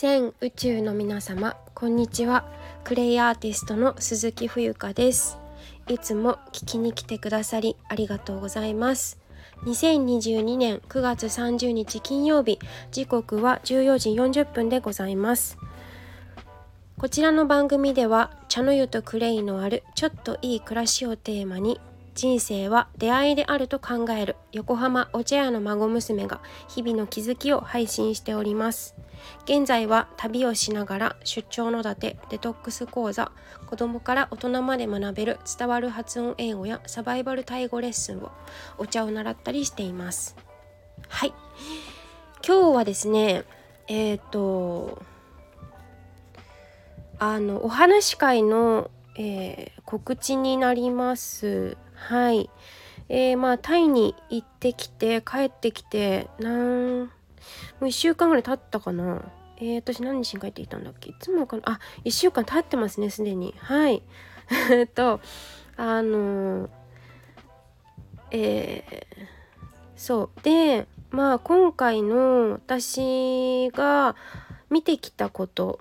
全宇宙の皆様こんにちは。クレイアーティストの鈴木冬香です。いつも聞きに来てくださりありがとうございます。2022年9月30日金曜日時刻は14時40分でございます。こちらの番組では茶の湯とクレイのあるちょっといい暮らしをテーマに人生は出会いであると考える。横浜お茶屋の孫娘が日々の気づきを配信しております。現在は旅をしながら出張のだてデトックス講座子供から大人まで学べる伝わる発音英語やサバイバルタイ語レッスンをお茶を習ったりしています。はい。今日はですねえっ、ー、とあのお話会の、えー、告知になります。はい。えー、まあタイに行ってきて帰ってきてなんもう1週間ぐらい経ったかな。えー、私何日に帰ってきたんだっけ？いつもかな？あ1週間経ってますねすでに。はい。えっとあのえー、そう。でまあ今回の私が見てきたこと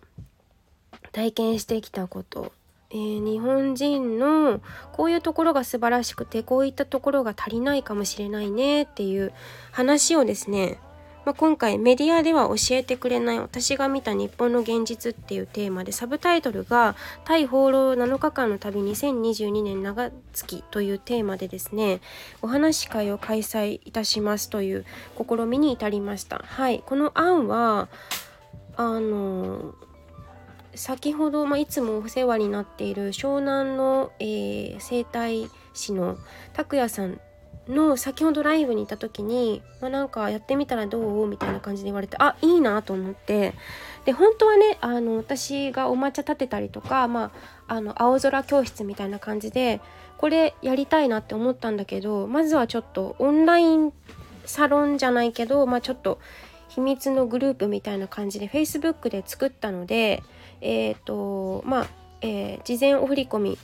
体験してきたことえー、日本人のこういうところが素晴らしくてこういったところが足りないかもしれないねっていう話をですね、まあ、今回メディアでは教えてくれない私が見た日本の現実っていうテーマでサブタイトルが「タイ放浪7日間の旅2022年長月」というテーマでですねお話し会を開催いたしますという試みに至りました。はい、この案はあの先ほど、まあ、いつもお世話になっている湘南の、えー、整体師の拓也さんの先ほどライブに行った時に、まあ、なんかやってみたらどう？みたいな感じで言われてあいいなと思って。で本当はねあの私がお抹茶立てたりとか、まあ、あの青空教室みたいな感じでこれやりたいなって思ったんだけどまずはちょっとオンラインサロンじゃないけど、まあ、ちょっと秘密のグループみたいな感じで Facebook で作ったのでえっ、ー、とまあ、えー、事前お振り込み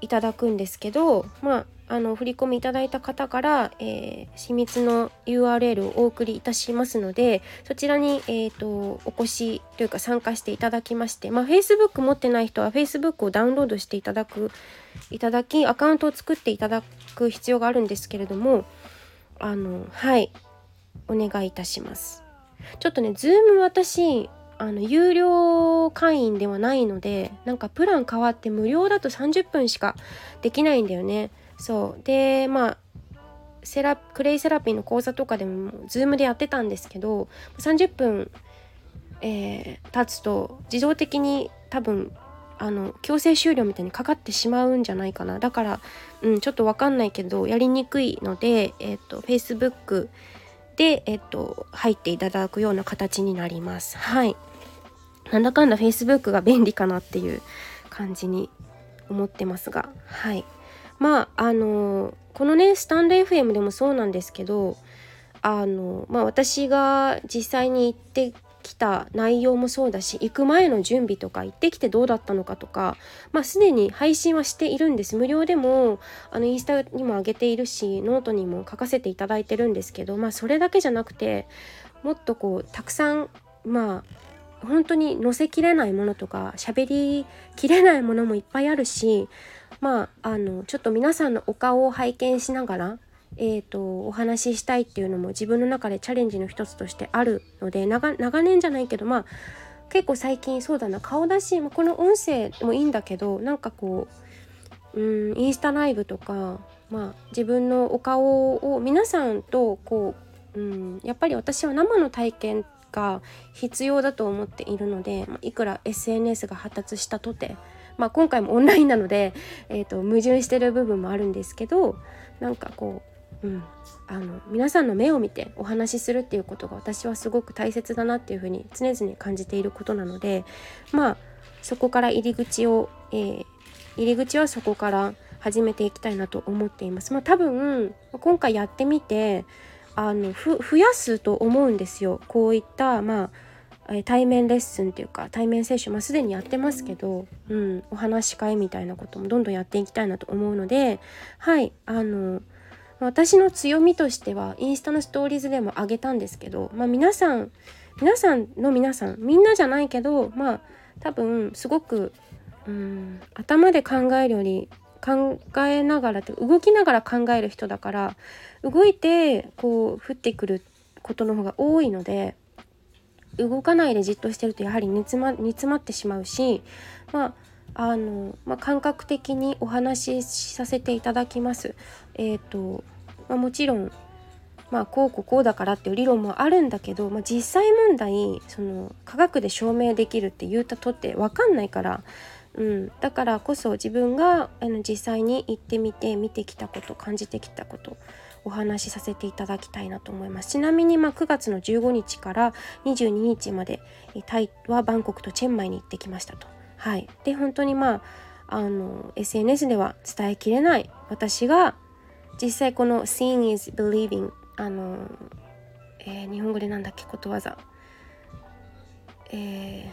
いただくんですけどまああの振り込みいただいた方から、えー、秘密の URL をお送りいたしますのでそちらに、えーと、お越しというか参加していただきまして、まあ、Facebook 持ってない人は Facebook をダウンロードしていただくいただきアカウントを作っていただく必要があるんですけれどもあのはいお願いいたします。ちょっとね、Zoom 私あの有料会員ではないのでなんかプラン変わって無料だと30分しかできないんだよね。そう。でまあセラクレイセラピーの講座とかでも Zoom でやってたんですけど30分、えー、経つと自動的に多分あの強制終了みたいにかかってしまうんじゃないかな。だから、うん、ちょっと分かんないけどやりにくいので、えっ、ー、と Facebook で、えっ、と入っていただくような形になります。はい。なんだかんだ Facebook が便利かなっていう感じに思ってますが。はい。まああのこのねスタンド FM でもそうなんですけどあのまあ私が実際に行ってきた内容もそうだし行く前の準備とか行ってきてどうだったのかとかまあすでに配信はしているんです。無料でもあのインスタにも上げているしノートにも書かせていただいてるんですけどまあそれだけじゃなくてもっとこうたくさんまあ本当に載せきれないものとか喋りきれないものもいっぱいあるしまああのちょっと皆さんのお顔を拝見しながらえーと、お話ししたいっていうのも自分の中でチャレンジの一つとしてあるので長年じゃないけどまあ結構最近そうだな顔出し、まあ、この音声もいいんだけどなんかこううんインスタライブとか、まあ、自分のお顔を皆さんとこう、うん、やっぱり私は生の体験が必要だと思っているのでまあいくら SNS が発達したとて、まあ、今回もオンラインなので、えーと、矛盾してる部分もあるんですけどなんかこう、うん、あの皆さんの目を見てお話しするっていうことが私はすごく大切だなっていうふうに常々感じていることなのでまあそこから入り口を、えー、入り口はそこから始めていきたいなと思っています。まあ、多分今回やってみてあの増やすと思うんですよこういったまあ対面レッスンっていうか対面接種、まあ、すでにやってますけど、うん、お話し会みたいなこともどんどんやっていきたいなと思うのではいあの私の強みとしてはインスタのストーリーズでも上げたんですけど、まあ、皆さん皆さんの皆さんみんなじゃないけどまあ多分すごくうん頭で考えるより考えながら動きながら考える人だから動いてこう降ってくることの方が多いので動かないでじっとしてるとやはり煮詰ま煮詰まってしまうしまああの、まあ、感覚的にお話しさせていただきます。えーとまあ、もちろん、まあ、こうこうこうだからっていう理論もあるんだけど、まあ、実際問題その科学で証明できるって言うたとって分かんないから、うん、だからこそ自分があの実際に行ってみて見てきたこと感じてきたことお話しさせていただきたいなと思いますちなみにま9月の15日から22日までタイはバンコクとチェンマイに行ってきましたと。はい、で本当にまああの SNS では伝えきれない。私が実際この Seeing is Believing あの、えー、日本語でなんだっけ？ことわざ、えー、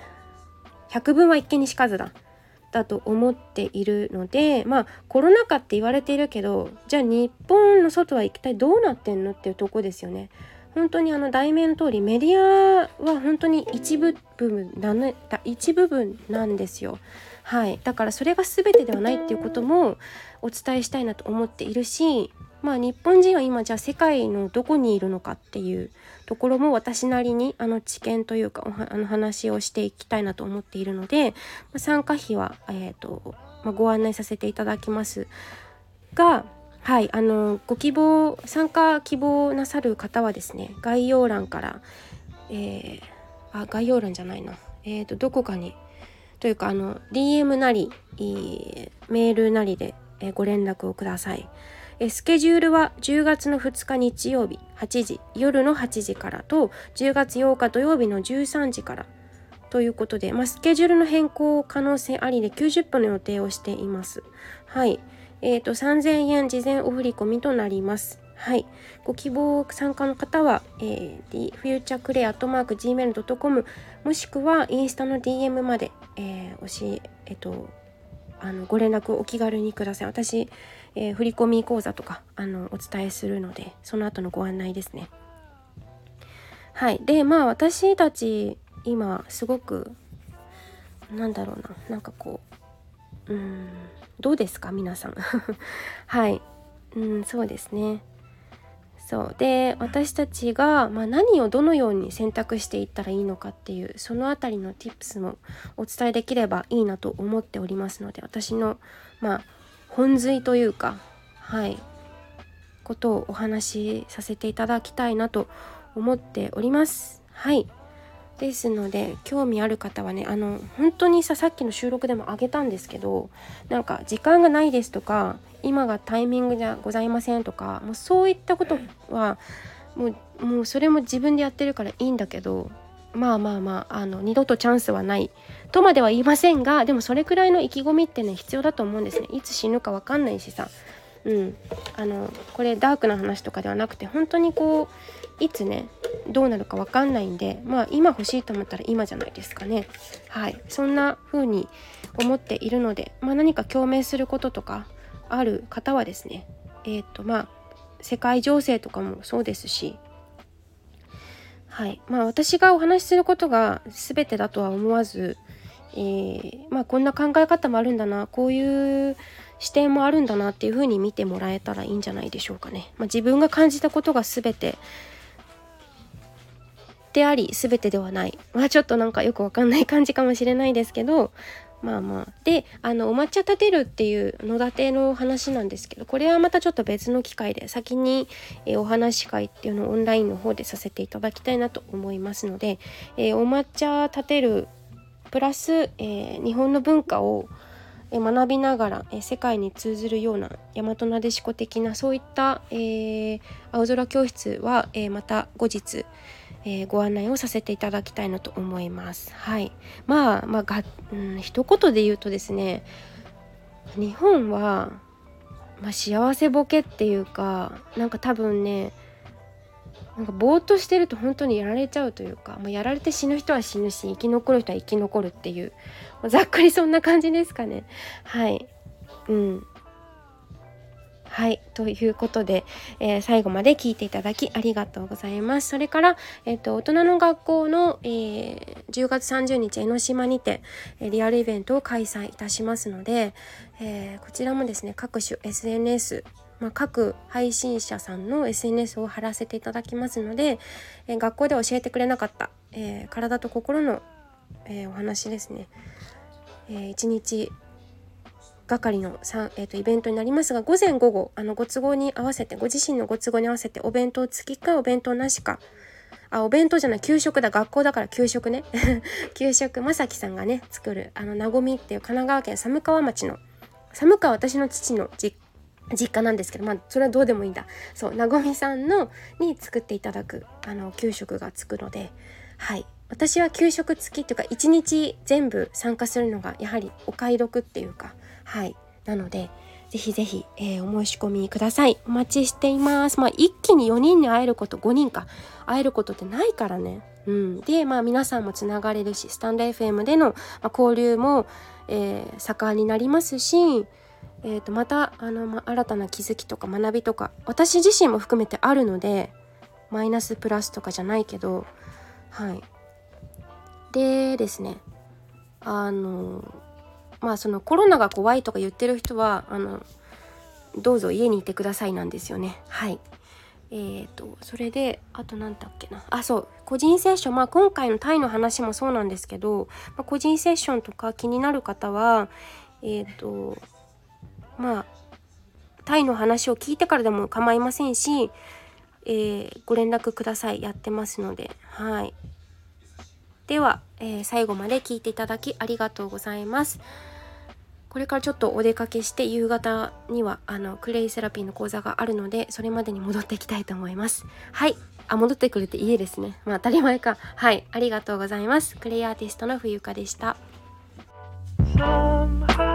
百聞は一見にしかずだ。だと思っているのでまあコロナ禍って言われているけどじゃあ日本の外は一体どうなってんの？っていうとこですよね。本当にあの題名の通りメディアは本当に一部分なの一部分なんですよ。はい、だからそれが全てではないっていうこともお伝えしたいなと思っているしまあ日本人は今じゃあ世界のどこにいるのかっていうところも私なりにあの知見というかあの話をしていきたいなと思っているので、まあ、参加費は、えーとまあ、ご案内させていただきますがはいあのご希望参加希望なさる方はですね概要欄から、えー、あ概要欄じゃないなえーと、どこかにというかあの DM なりメールなりでご連絡をください。スケジュールは10月の2日日曜日8時夜の8時からと10月8日土曜日の13時からということで、まあ、スケジュールの変更可能性ありで90分の予定をしています。はい。えっ、ー、と、3000円事前お振り込みとなります。はい。ご希望参加の方は、えー、futureclay.gmail.com もしくはインスタの DM まで、えー、おし、えっ、ー、と、あのご連絡お気軽にください。私、えー、振込講座とかあのお伝えするのでその後のご案内ですね。はいでまあ私たち今すごくなんだろうななんかこううん。どうですか皆さん。はい。うんそうですね。そう。で私たちが、まあ、何をどのように選択していったらいいのかっていうその辺りの tips もお伝えできればいいなと思っておりますので私のまあ本髄というかはい。ことをお話しさせていただきたいなと思っております。はい。ですので興味ある方はねあの本当にささっきの収録でもあげたんですけどなんか時間がないですとか今がタイミングじゃございませんとかもうそういったことはもうもうそれも自分でやってるからいいんだけどまあまあまああの二度とチャンスはないとまでは言いませんがでもそれくらいの意気込みってね必要だと思うんですね。いつ死ぬか分かんないしさ。うん。あのこれダークな話とかではなくて本当にこういつねどうなるか分かんないんでまあ今欲しいと思ったら今じゃないですかね。はい。そんな風に思っているので、まあ、何か共鳴することとかある方はですねえっ、ー、とまあ世界情勢とかもそうですしはい。まあ、私がお話しすることが全てだとは思わず、えー、まあ、こんな考え方もあるんだなこういう視点もあるんだなっていうふうに見てもらえたらいいんじゃないでしょうかね。まあ、自分が感じたことが全てであり全てではない、まあ、ちょっとなんかよくわかんない感じかもしれないですけどまあまあ。であのお抹茶立てるっていう野立ての話なんですけどこれはまたちょっと別の機会で先に、え、お話し会っていうのをオンラインの方でさせていただきたいなと思いますので、えー、お抹茶立てるプラス、えー、日本の文化を学びながら、世界に通ずるような大和なでしこ的なそういった、えー、青空教室は、えまた後日、えー、ご案内をさせていただきたいなと思います。はい、まあまあが、うん、一言で言うとですね日本は、まあ、幸せボケっていうかなんか多分ねなんかぼーっとしてると本当にやられちゃうというか、まあ、やられて死ぬ人は死ぬし生き残る人は生き残るっていうざっくりそんな感じですかね。はい。うん。はいということで、えー、最後まで聞いていただきありがとうございます。それから、えーと、大人の学校の、えー、10月30日江ノ島にて、えリアルイベントを開催いたしますので、えこちらもですね各種 SNS まあ、各配信者さんの SNS を貼らせていただきますので、えー、学校で教えてくれなかった、えー、体と心の、えー、お話ですね、え1日係のえーと、イベントになりますが午前午後あのご都合に合わせてご自身のご都合に合わせてお弁当付きかお弁当なしか。あお弁当じゃない給食だ。学校だから給食ね。給食まさきさんがね作るあのなごみっていう神奈川県寒川町の寒川私の父の実実家なんですけどまあそれはどうでもいいんだ。そうなごみさんのに作っていただくあの給食がつくのではい。私は給食付きっていうか一日全部参加するのがやはりお買い得っていうかはい。なのでぜひぜひ、えー、お申し込みください。お待ちしています。まあ一気に4人に会えること5人か。会えることってないからね。うん。でまあ皆さんもつながれるしスタンド FM での、ま、交流も、えー、盛んになりますしえー、とまたあの、ま、新たな気づきとか学びとか私自身も含めてあるのでマイナスプラスとかじゃないけどはい。でですねあのまあそのコロナが怖いとか言ってる人はあのどうぞ家にいてくださいなんですよね。はい。えーとそれであと何だっけな。あそう。個人セッション。まあ今回のタイの話もそうなんですけど、まあ、個人セッションとか気になる方はえっ、ー、とまあタイの話を聞いてからでも構いませんし、えー、ご連絡ください。やってますので。はい。では、えー、最後まで聞いていただきありがとうございます。これからちょっとお出かけして夕方にはあのクレイセラピーの講座があるのでそれまでに戻っていきたいと思います。はい。あ戻ってくるって家ですね。まあ当たり前か。はい。ありがとうございます。クレイアーティストの冬香でした。Somehow